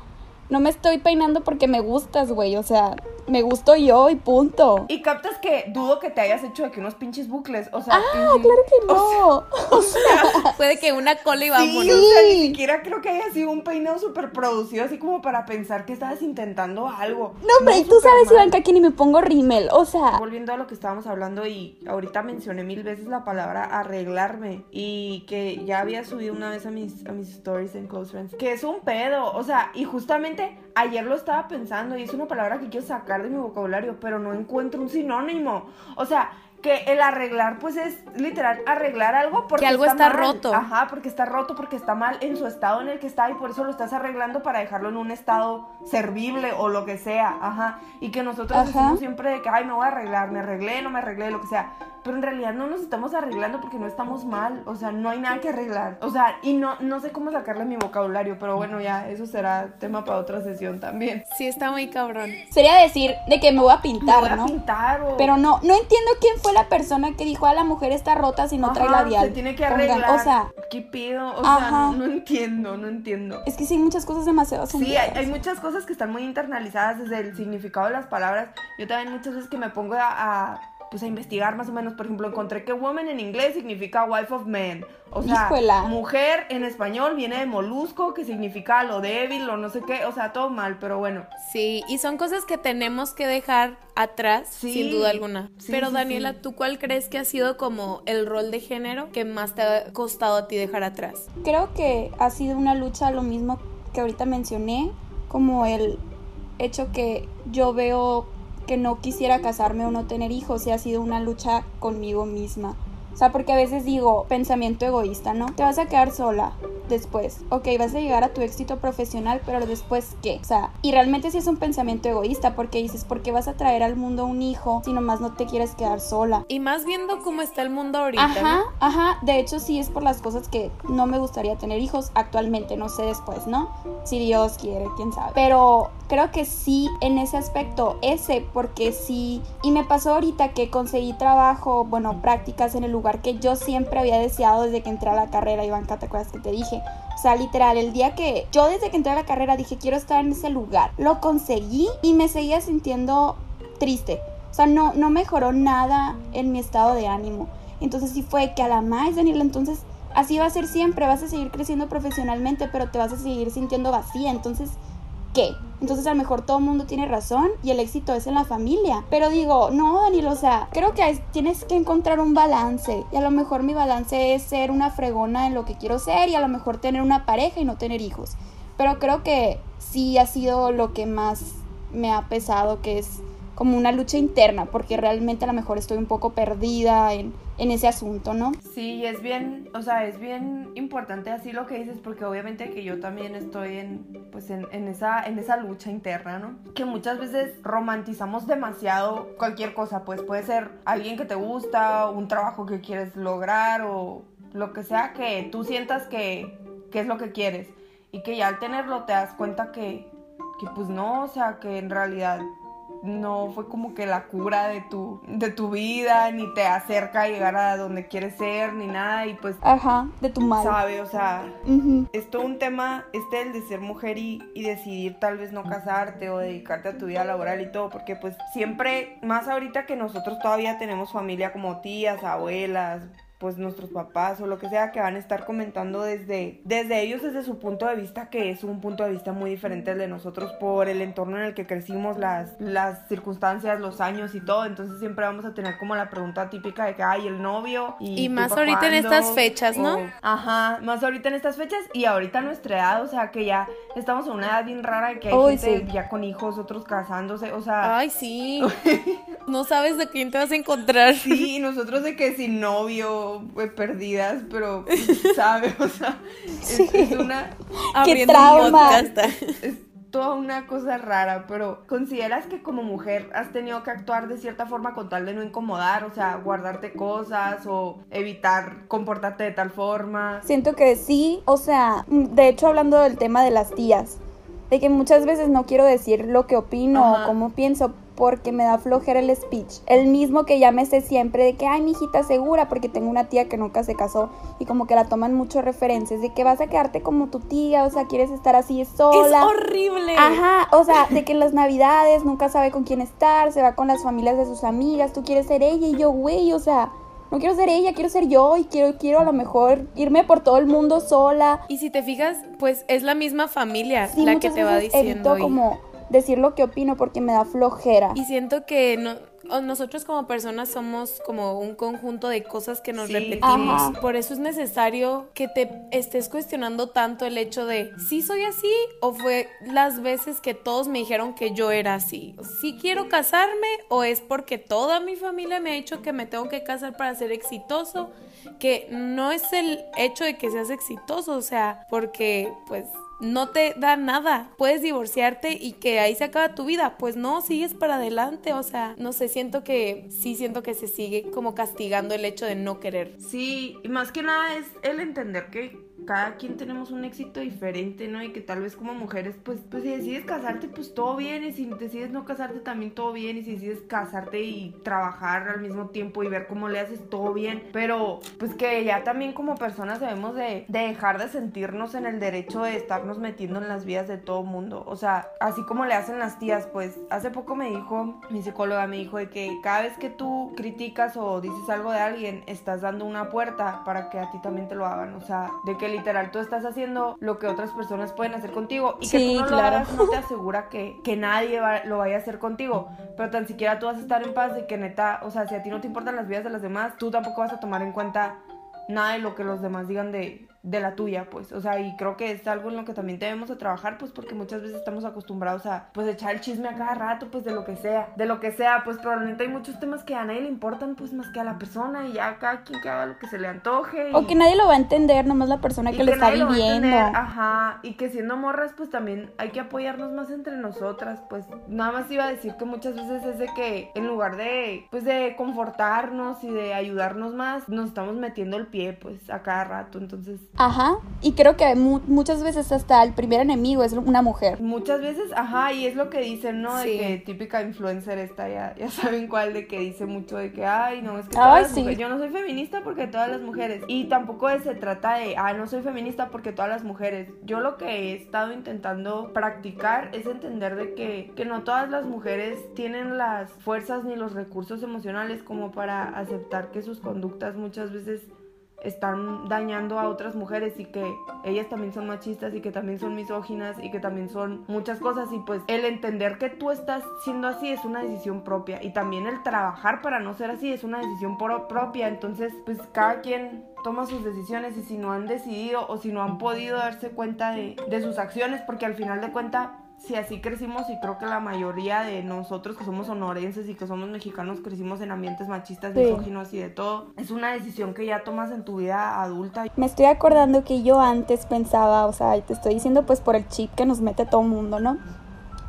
no me estoy peinando porque me gustas, güey, o sea, me gusto yo y punto. Y captas que dudo que te hayas hecho de que unos pinches bucles, o sea... Ah, claro que no. O sea, *laughs* Puede que una cola y sí, vámonos. o sea, ni siquiera creo que haya sido un peinado súper producido, así como para pensar que estabas intentando algo. No, hombre, y tú sabes, mal. Ivanka, que ni me pongo rímel. O sea, Volviendo a lo que estábamos hablando y ahorita mencioné mil veces la palabra arreglarme y que ya había subido una vez a mis, a mis stories en Close Friends, que es un pedo, o sea, y justamente ayer lo estaba pensando y es una palabra que quiero sacar de mi vocabulario, pero no encuentro un sinónimo, o sea... Que el arreglar, pues es literal arreglar algo porque Que algo está mal. roto. Ajá, porque está roto, porque está mal en su estado en el que está y por eso lo estás arreglando para dejarlo en un estado servible o lo que sea. Ajá. Y que nosotros Ajá. decimos siempre de que, ay, me voy a arreglar, me arreglé, no me arreglé, lo que sea. Pero en realidad no nos estamos arreglando porque no estamos mal. O sea, no hay nada que arreglar. O sea, y no, no sé cómo sacarle mi vocabulario, pero bueno, ya, eso será tema para otra sesión también. Sí, está muy cabrón. sería decir de que me voy a Me pintar, voy a ¿no? pintar o... Pero no, no entiendo quién fue la persona que dijo, a la mujer está rota si no trae Ajá, labial. Se tiene que Pongan, arreglar. O sea, ¿qué pido? O Ajá. sea, no, entiendo, no entiendo. es que sí hay muchas cosas demasiado Sí, hay, muchas cosas que están muy internalizadas desde el significado de las palabras. Yo también muchas veces que me pongo a, a, pues a investigar más o menos, por ejemplo, encontré que woman en inglés significa wife of man. O sea, mujer en español viene de molusco, que significa lo débil o no sé qué. O sea, todo mal, pero bueno. Sí, y son cosas que tenemos que dejar atrás, Sí. sin duda alguna. Sí, Pero sí, Daniela, sí. ¿tú cuál crees que ha sido como el rol de género que más te ha costado a ti dejar atrás? Creo que ha sido una lucha lo mismo que ahorita mencioné, como el hecho que yo veo que no quisiera casarme o no tener hijos y ha sido una lucha conmigo misma. O sea, porque a veces digo, pensamiento egoísta, ¿no? Te vas a quedar sola después. Ok, vas a llegar a tu éxito profesional, pero después qué? O sea, y realmente sí es un pensamiento egoísta porque dices, ¿por qué vas a traer al mundo un hijo si nomás no te quieres quedar sola? Y más viendo cómo está el mundo ahorita. Ajá, ¿no? ajá. De hecho, sí es por las cosas que no me gustaría tener hijos actualmente, no sé después, ¿no? Si Dios quiere, quién sabe. Pero creo que sí en ese aspecto, ese, porque sí. Y me pasó ahorita que conseguí trabajo, bueno, prácticas en el lugar que yo siempre había deseado desde que entré a la carrera, Iván, ¿te acuerdas que te dije? O sea, literal, el día que yo desde que entré a la carrera dije, quiero estar en ese lugar. Lo conseguí y me seguía sintiendo triste. O sea, no, no mejoró nada en mi estado de ánimo. Entonces sí fue que a la más, Daniela, entonces así va a ser siempre, vas a seguir creciendo profesionalmente, pero te vas a seguir sintiendo vacía. Entonces, ¿qué? Entonces a lo mejor todo el mundo tiene razón y el éxito es en la familia. Pero digo, no, Daniel, o sea, creo que tienes que encontrar un balance. Y a lo mejor mi balance es ser una fregona en lo que quiero ser y a lo mejor tener una pareja y no tener hijos. Pero creo que sí ha sido lo que más me ha pesado, que es como una lucha interna, porque realmente a lo mejor estoy un poco perdida en, en ese asunto, ¿no? Sí, es bien, o sea, es bien importante así lo que dices, porque obviamente que yo también estoy en, pues en, en esa, en esa lucha interna, ¿no? Que muchas veces romantizamos demasiado cualquier cosa, pues puede ser alguien que te gusta, un trabajo que quieres lograr o lo que sea que tú sientas que, que es lo que quieres y que ya al tenerlo te das cuenta que, que pues no, o sea, que en realidad no fue como que la cura de tu, de tu vida, ni te acerca a llegar a donde quieres ser, ni nada, y pues, Ajá, de tu mal. sabe, o sea, es todo un tema, este, el de ser mujer y, y decidir tal vez no casarte o dedicarte a tu vida laboral y todo, porque pues siempre, más ahorita que nosotros todavía tenemos familia como tías, abuelas, pues nuestros papás o lo que sea que van a estar comentando desde, desde ellos, desde su punto de vista, que es un punto de vista muy diferente al de nosotros por el entorno en el que crecimos, las, las circunstancias, los años y todo. Entonces siempre vamos a tener como la pregunta típica de que hay el novio. Y, Y ¿tú más ahorita en cuándo?", estas fechas, ¿no? o- Ajá, más ahorita en estas fechas y ahorita nuestra edad, o sea que ya estamos en una edad bien rara de que hay gente sí. ya con hijos, otros casándose, o sea, Ay, sí. *laughs* No sabes de quién te vas a encontrar. sí, nosotros de que sin novio, pues, perdidas, pero *laughs* sabe, o sea, es, es una Abriendo trauma! un podcast. *laughs* es toda una cosa rara, pero ¿consideras que como mujer has tenido que actuar de cierta forma con tal de no incomodar, o sea, guardarte cosas o evitar comportarte de tal forma? Siento que sí, o sea, de hecho hablando del tema de las tías, de que muchas veces no quiero decir lo que opino Ajá. o cómo pienso porque me da flojera el speech. El mismo que ya me sé siempre de que, ay, mi hijita segura, porque tengo una tía que nunca se casó y como que la toman mucho referencias de que vas a quedarte como tu tía, o sea, quieres estar así sola. Es horrible. Ajá, o sea, de que en las navidades nunca sabe con quién estar, se va con las familias de sus amigas, tú quieres ser ella y yo, güey, o sea, no quiero ser ella, quiero ser yo y quiero, quiero a lo mejor irme por todo el mundo sola. Y si te fijas, pues es la misma familia Sí, la que te va diciendo. evito y- como decir lo que opino porque me da flojera. Y siento que no, nosotros como personas somos como un conjunto de cosas que nos Sí. repetimos. Ajá. Por eso es necesario que te estés cuestionando tanto el hecho de si soy así o fue las veces que todos me dijeron que yo era así. Si quiero casarme o es porque toda mi familia me ha dicho que me tengo que casar para ser exitoso, que no es el hecho de que seas exitoso, o sea, porque pues no te da nada. Puedes divorciarte y que ahí se acaba tu vida. Pues no, sigues para adelante. O sea, no sé, siento que sí siento que se sigue como castigando el hecho de no querer. Sí, y más que nada es el entender que cada quien tenemos un éxito diferente, ¿no? Y que tal vez como mujeres, pues, pues si decides casarte, pues todo bien, y si decides no casarte también todo bien, y si decides casarte y trabajar al mismo tiempo y ver cómo le haces todo bien, pero pues que ya también como personas debemos de, de dejar de sentirnos en el derecho de estarnos metiendo en las vidas de todo mundo, o sea, así como le hacen las tías, pues hace poco me dijo, mi psicóloga me dijo de que cada vez que tú criticas o dices algo de alguien, estás dando una puerta para que a ti también te lo hagan, o sea, de que literal tú estás haciendo lo que otras personas pueden hacer contigo y que tú no lo claro. hagas no te *laughs* asegura que, que nadie va- lo vaya a hacer contigo, pero tan siquiera tú vas a estar en paz de que neta, o sea, si a ti no te importan las vidas de las demás, tú tampoco vas a tomar en cuenta nada de lo que los demás digan de, de la tuya, pues, o sea, y creo que es algo en lo que también debemos de trabajar, pues, porque muchas veces estamos acostumbrados a, pues, echar el chisme a cada rato, pues, de lo que sea, de lo que sea, pues, probablemente hay muchos temas que a nadie le importan, pues, más que a la persona, y ya cada quien que haga lo que se le antoje. O que nadie lo va a entender, nomás la persona y que lo está lo viviendo. entender, Ajá, y que siendo morras, pues también hay que apoyarnos más entre nosotras. Pues nada más iba a decir que muchas veces es de que en lugar de, pues de confortarnos y de ayudarnos más, nos estamos metiendo el pie, pues a cada rato. Entonces, Ajá, y creo que mu- muchas veces hasta el primer enemigo es una mujer. muchas veces, ajá, y es lo que dicen, ¿no? De Sí. que típica influencer esta, ya, ya *laughs* saben cuál, de que dice mucho de que, ay, no, es que Ay, todas las sí. mujeres, yo no soy feminista porque todas las mujeres. Y tampoco se trata de, ah, no soy feminista porque todas las mujeres. Yo lo que he estado intentando practicar es entender de que, que no todas las mujeres tienen las fuerzas ni los recursos emocionales como para aceptar que sus conductas muchas veces están dañando a otras mujeres y que ellas también son machistas y que también son misóginas y que también son muchas cosas. Y pues el entender que tú estás siendo así es una decisión propia. Y también el trabajar para no ser así es una decisión pro- propia. Entonces pues cada quien toma sus decisiones y si no han decidido o si no han podido darse cuenta de, de sus acciones porque al final de cuenta si así crecimos y creo que la mayoría de nosotros que somos sonorenses y que somos mexicanos crecimos en ambientes machistas, Sí. misóginos y de todo, es una decisión que ya tomas en tu vida adulta. Me estoy acordando que yo antes pensaba, o sea, te estoy diciendo pues por el chip que nos mete todo mundo, ¿no?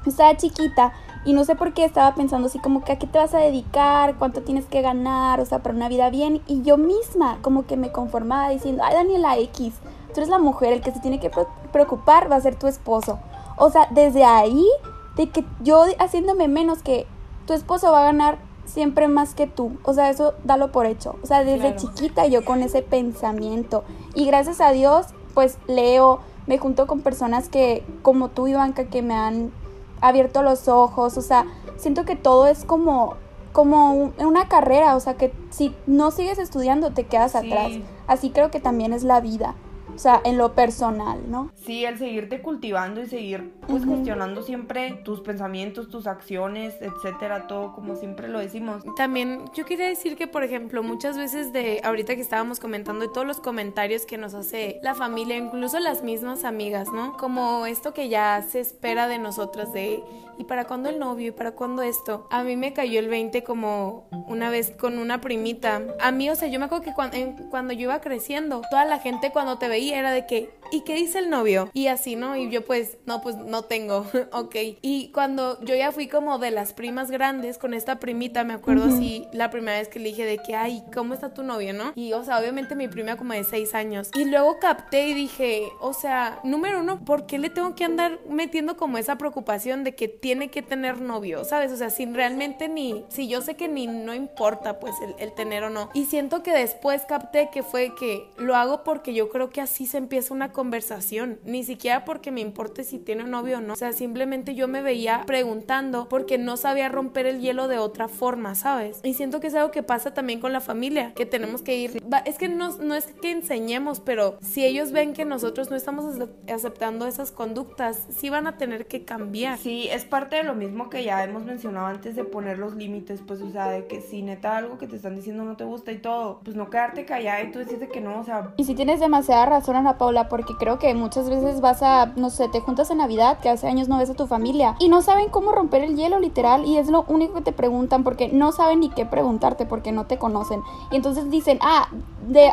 Estaba chiquita y no sé por qué estaba pensando así como que a qué te vas a dedicar, cuánto tienes que ganar, o sea, para una vida bien. Y yo misma como que me conformaba diciendo, ay Daniela X, tú eres la mujer, el que se tiene que pre- preocupar va a ser tu esposo. O sea, desde ahí, de que yo haciéndome menos que tu esposo va a ganar siempre más que tú. O sea, eso dalo por hecho. O sea, desde Claro. chiquita yo con ese pensamiento. Y gracias a Dios, pues leo, me junto con personas que, como tú, Ivanka, que me han abierto los ojos. O sea, siento que todo es como como un- una carrera, o sea que si no sigues estudiando te quedas Sí. atrás. Así creo que también es la vida, o sea, en lo personal, ¿no? Sí, el seguirte cultivando y seguir pues Ujú. cuestionando siempre tus pensamientos, tus acciones, etcétera, todo como siempre lo decimos. También yo quería decir que, por ejemplo, muchas veces de ahorita que estábamos comentando de todos los comentarios que nos hace la familia, incluso las mismas amigas, ¿no? Como esto que ya se espera de nosotras de ¿y para cuándo el novio? ¿Y para cuándo esto? A mí me cayó el 20 como una vez con una primita. A mí, o sea, yo me acuerdo que cuando, cuando yo iba creciendo, toda la gente cuando te veía era de que, ¿y qué dice el novio? Y así, ¿no? Y yo pues, no, pues no tengo, *laughs* ok. Y cuando yo ya fui como de las primas grandes con esta primita, me acuerdo así, la primera vez que le dije de que, ay, ¿cómo está tu novio, no? Y, o sea, obviamente mi prima como de seis años. Y luego capté y dije, o sea, número uno, ¿por qué le tengo que andar metiendo como esa preocupación de que tiene que tener novio, ¿sabes? O sea, sin realmente ni, si yo sé que ni no importa pues el, el tener o no. Y siento que después capté que fue que lo hago porque yo creo que así se empieza una conversación, ni siquiera porque me importe si tiene novio o no. O sea, simplemente yo me veía preguntando porque no sabía romper el hielo de otra forma, ¿sabes? Y siento que es algo que pasa también con la familia, que tenemos que ir. Es que no, no es que enseñemos, pero si ellos ven que nosotros no estamos aceptando esas conductas, sí van a tener que cambiar. Sí, es parte de lo mismo que ya hemos mencionado antes de poner los límites, pues, o sea, de que si neta algo que te están diciendo no te gusta y todo, pues no quedarte callada y tú decirte que no, o sea. Y si tienes demasiada razón, Ana Paula, porque creo que muchas veces vas a, no sé, te juntas en Navidad, que hace años no ves a tu familia, y no saben cómo romper el hielo, literal, y es lo único que te preguntan, porque no saben ni qué preguntarte, porque no te conocen. Y entonces dicen, ah,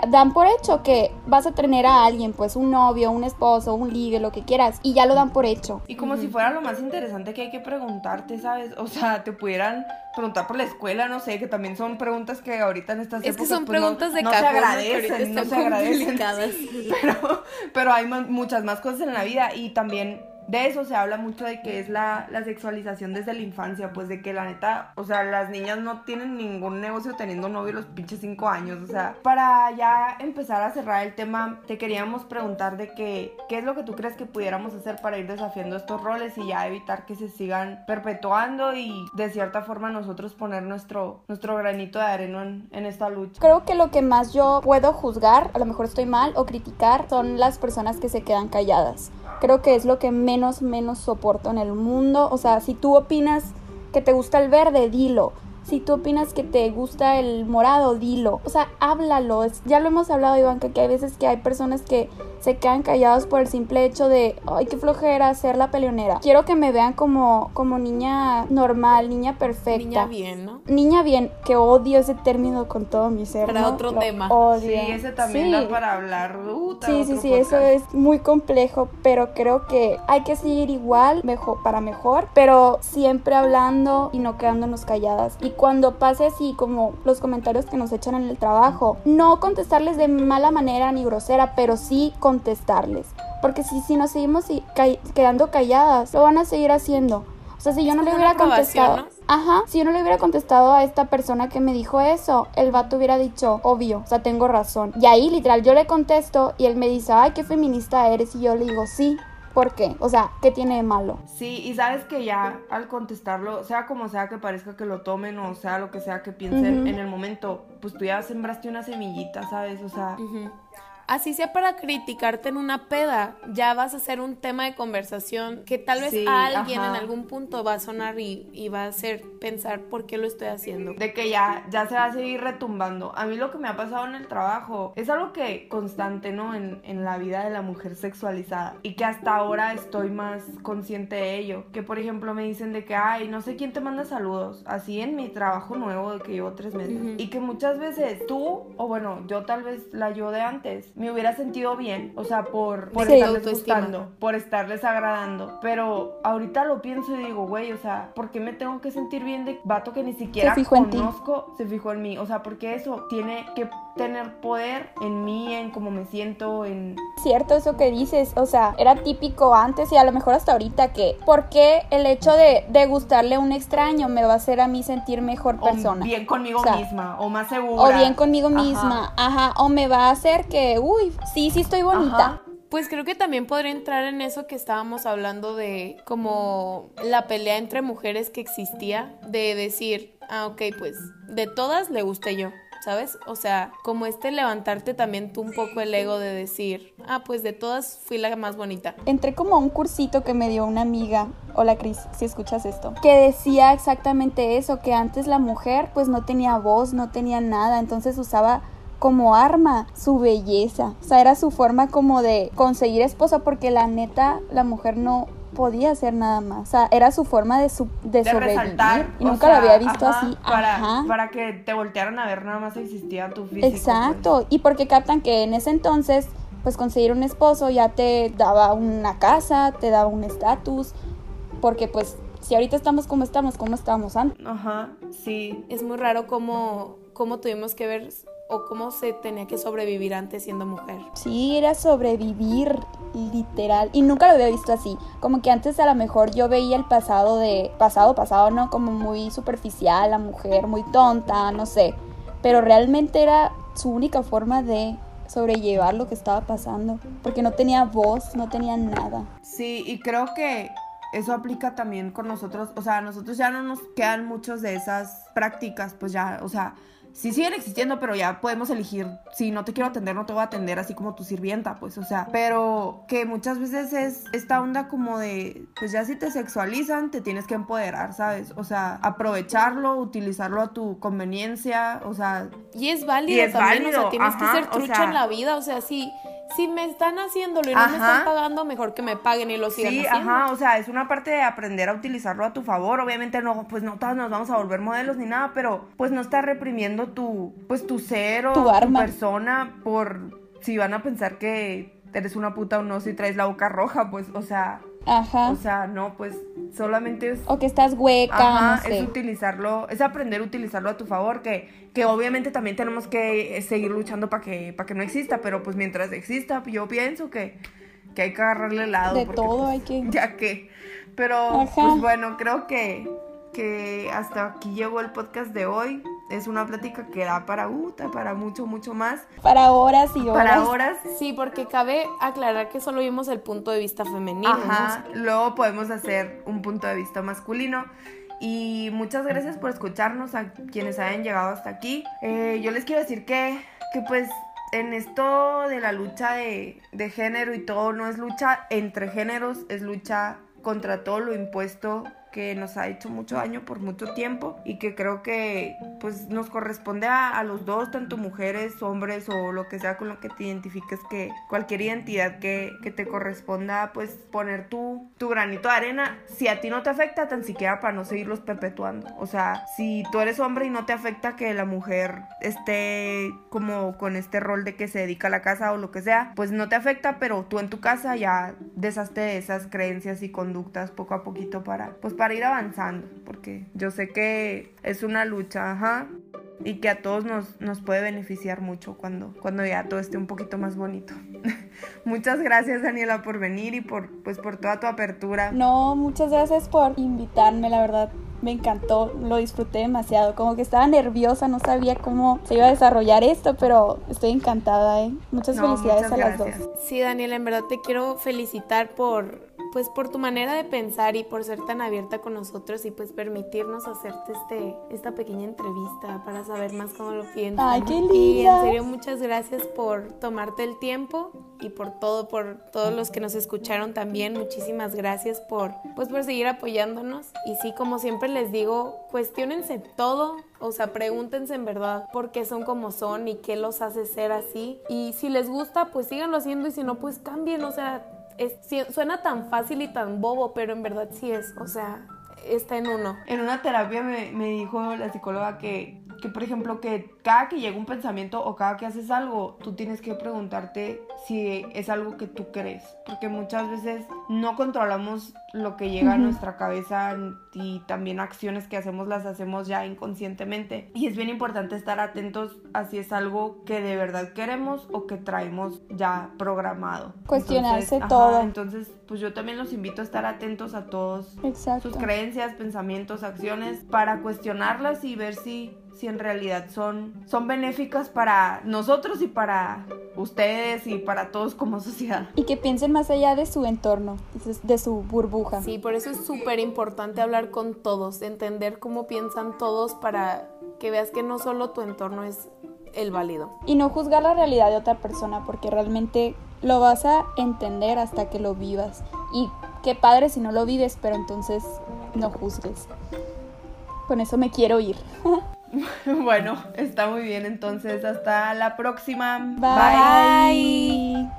dan por hecho que vas a tener a alguien, pues un novio, un esposo, un ligue, lo que quieras, y ya lo dan por hecho. Y como si fuera lo más interesante que hay que preguntarte, ¿sabes? O sea, te pudieran preguntar por la escuela, no sé, que también son preguntas que ahorita en estas es épocas que son pues, preguntas no, de no se agradecen, no se agradecen, *laughs* pero, pero hay muchas más cosas en la vida y también de eso se habla mucho de que es la, la, sexualización desde la infancia, pues de que la neta, o sea, las niñas no tienen ningún negocio teniendo novio los pinches cinco años, o sea, para ya empezar a cerrar el tema, te queríamos preguntar de que, qué es lo que tú crees que pudiéramos hacer para ir desafiando estos roles y ya evitar que se sigan perpetuando y de cierta forma nosotros poner nuestro, nuestro granito de arena en, en esta lucha. Creo que lo que más yo puedo juzgar, a lo mejor estoy mal, o criticar, son las personas que se quedan calladas creo que es lo que menos, menos soporto en el mundo. O sea, si tú opinas que te gusta el verde, dilo. Si tú opinas que te gusta el morado, dilo. O sea, háblalo. ya lo hemos hablado, Iván, que hay veces que hay personas que se quedan callados por el simple hecho de, ay, qué flojera ser la peleonera. Quiero que me vean como, como niña normal, niña perfecta. Niña bien, ¿no? Niña bien, que odio ese término con todo mi ser. Para otro tema. Odio. Sí, ese también da para hablar. sí, sí, sí, eso es muy complejo, pero creo que hay que seguir igual, mejor, para mejor, pero siempre hablando y no quedándonos calladas. Y cuando pase así, como los comentarios que nos echan en el trabajo, no contestarles de mala manera ni grosera, pero sí contestarles. Porque si, si nos seguimos quedando calladas, lo van a seguir haciendo. O sea, si yo no le hubiera contestado. Ajá, si yo no le hubiera contestado a esta persona que me dijo eso, el vato hubiera dicho, obvio, o sea, tengo razón. Y ahí, literal, yo le contesto y él me dice, ay, qué feminista eres. Y yo le digo, sí, ¿Por qué? O sea, ¿qué tiene de malo? Sí, y sabes que ya al contestarlo, sea como sea que parezca que lo tomen o sea lo que sea que piensen en el momento, pues tú ya sembraste una semillita, ¿sabes? O sea, así sea para criticarte en una peda, ya vas a ser un tema de conversación que tal vez a alguien en algún punto va a sonar y, va a hacer pensar por qué lo estoy haciendo. De que ya, ya se va a seguir retumbando. A mí lo que me ha pasado en el trabajo es algo que constante, ¿no? En, en la vida de la mujer sexualizada y que hasta ahora estoy más consciente de ello. Que por ejemplo me dicen de que, ay, no sé quién te manda saludos, así en mi trabajo nuevo de que llevo tres meses. Y que muchas veces tú, o bueno, yo tal vez la yo de antes, me hubiera sentido bien, o sea, por, por estarles gustando, por estarles agradando. Pero ahorita lo pienso y digo, güey, o sea, ¿por qué me tengo que sentir bien de vato que ni siquiera conozco? Se fijó en mí, o sea, porque eso tiene que tener poder en mí, en cómo me siento, en... Cierto eso que dices, o sea, era típico antes y a lo mejor hasta ahorita que, ¿por qué el hecho de, de gustarle a un extraño me va a hacer a mí sentir mejor persona? O bien conmigo misma, o más segura. O bien conmigo misma, ajá, o me va a hacer que, uy, sí, sí estoy bonita. Pues creo que también podría entrar en eso que estábamos hablando de como la pelea entre mujeres que existía, de decir, ah, ok, pues de todas le guste yo. ¿Sabes? O sea, como este levantarte también tú un poco el ego de decir, ah, pues de todas fui la más bonita. Entré como a un cursito que me dio una amiga, hola Cris, si escuchas esto, que decía exactamente eso, que antes la mujer pues no tenía voz, no tenía nada, entonces usaba como arma su belleza. O sea, era su forma como de conseguir esposa porque la neta, la mujer no podía hacer nada más. O sea, era su forma de, su, de, sobrevivir. y nunca lo había visto así. Para, para que te voltearan a ver, nada más existía tu físico. Exacto. Pues. Y porque captan que en ese entonces pues conseguir un esposo ya te daba una casa, te daba un estatus, porque pues si ahorita estamos como estamos, ¿cómo estábamos antes? Ajá, sí. Es muy raro cómo, cómo tuvimos que ver o cómo se tenía que sobrevivir antes siendo mujer. Sí, era sobrevivir literal y nunca lo había visto así. Como que antes a lo mejor yo veía el pasado de pasado pasado, no como muy superficial, la mujer muy tonta, no sé, pero realmente era su única forma de sobrellevar lo que estaba pasando, porque no tenía voz, no tenía nada. Sí, y creo que eso aplica también con nosotros, o sea, a nosotros ya no nos quedan muchas de esas prácticas, pues ya, o sea, sí siguen existiendo, pero ya podemos elegir, si no te quiero atender, no te voy a atender así como tu sirvienta, pues, o sea, pero que muchas veces es esta onda como de, pues ya si te sexualizan, te tienes que empoderar, ¿sabes? O sea, aprovecharlo, utilizarlo a tu conveniencia, o sea... Y es válido Y es también, o válido, sea, tienes ajá, que ser o trucha sea- en la vida, o sea, si, si me están haciéndolo y no me están pagando, mejor que me paguen y lo sigan Sí, haciendo. ajá, o sea, es una parte de aprender a utilizarlo a tu favor. Obviamente no, pues no todas nos vamos a volver modelos ni nada, pero pues no estás reprimiendo tu, pues tu ser o Tu arma. persona por si van a pensar que eres una puta o no si traes la boca roja, pues, o sea, Ajá. o sea, no, pues solamente es O que estás hueca, Ajá, no sé. es utilizarlo, es aprender a utilizarlo a tu favor, que, que obviamente también tenemos que eh, seguir luchando para que, para que no exista, pero pues mientras exista, yo pienso que, que hay que agarrarle el lado. De porque, todo pues, hay que- *laughs* Ya que, pero Ajá. pues bueno, creo que, que hasta aquí llegó el podcast de hoy. Es una plática que da para, da para mucho, mucho más. Para horas y horas. Para horas. Sí, porque cabe aclarar que solo vimos el punto de vista femenino. ¿no? Ajá, luego podemos hacer un punto de vista masculino. Y muchas gracias por escucharnos a quienes hayan llegado hasta aquí. Eh, yo les quiero decir que, que pues en esto de la lucha de, de género y todo, no es lucha entre géneros, es lucha contra todo lo impuesto que nos ha hecho mucho daño por mucho tiempo y que creo que pues nos corresponde a, a los dos, tanto mujeres, hombres o lo que sea con lo que te identifiques, que cualquier identidad que, que te corresponda pues poner tu, tu granito de arena, si a ti no te afecta tan siquiera para no seguirlos perpetuando. O sea, si tú eres hombre y no te afecta que la mujer esté como con este rol de que se dedica a la casa o lo que sea, pues no te afecta, pero tú en tu casa ya deshazte de esas creencias y conductas poco a poquito para pues para ir avanzando, porque yo sé que es una lucha, ajá, y que a todos nos, nos puede beneficiar mucho cuando, cuando ya todo esté un poquito más bonito. *laughs* Muchas gracias Daniela por venir y por pues por toda tu apertura. No, muchas gracias por invitarme, la verdad. Me encantó, lo disfruté demasiado. Como que estaba nerviosa, no sabía cómo se iba a desarrollar esto, pero estoy encantada, ¿eh? Muchas No, felicidades muchas a las dos. Sí, Daniela, en verdad te quiero felicitar por pues por tu manera de pensar y por ser tan abierta con nosotros y pues permitirnos hacerte este esta pequeña entrevista para saber más cómo lo piensas. Ay, qué Y en linda. serio muchas gracias por tomarte el tiempo y por todo por todos los que nos escucharon también. Muchísimas gracias por pues por seguir apoyándonos y sí, como siempre les digo, cuestionense todo, o sea, pregúntense en verdad por qué son como son y qué los hace ser así. Y si les gusta, pues síganlo haciendo y si no, pues cambien. O sea, es- suena tan fácil y tan bobo, pero en verdad sí es. O sea, está en uno. En una terapia me, me dijo la psicóloga que, que, por ejemplo, que cada que llega un pensamiento o cada que haces algo, tú tienes que preguntarte si es algo que tú crees. Porque muchas veces no controlamos lo que llega a nuestra cabeza y también acciones que hacemos las hacemos ya inconscientemente. Y es bien importante estar atentos a si es algo que de verdad queremos o que traemos ya programado. Cuestionarse Entonces, ajá, todo. Entonces, pues yo también los invito a estar atentos a todos Exacto. sus creencias, pensamientos, acciones, para cuestionarlas y ver si, si en realidad son, son benéficas para nosotros y para ustedes y para todos como sociedad. Y que piensen más allá de su entorno, de su- de su burbuja. Sí, por eso es súper importante hablar con todos, entender cómo piensan todos para que veas que no solo tu entorno es el válido. Y no juzgar la realidad de otra persona, porque realmente lo vas a entender hasta que lo vivas. Y qué padre si no lo vives, pero entonces no juzgues. Con eso me quiero ir. *laughs* *laughs* Bueno, está muy bien entonces. Hasta la próxima. Bye.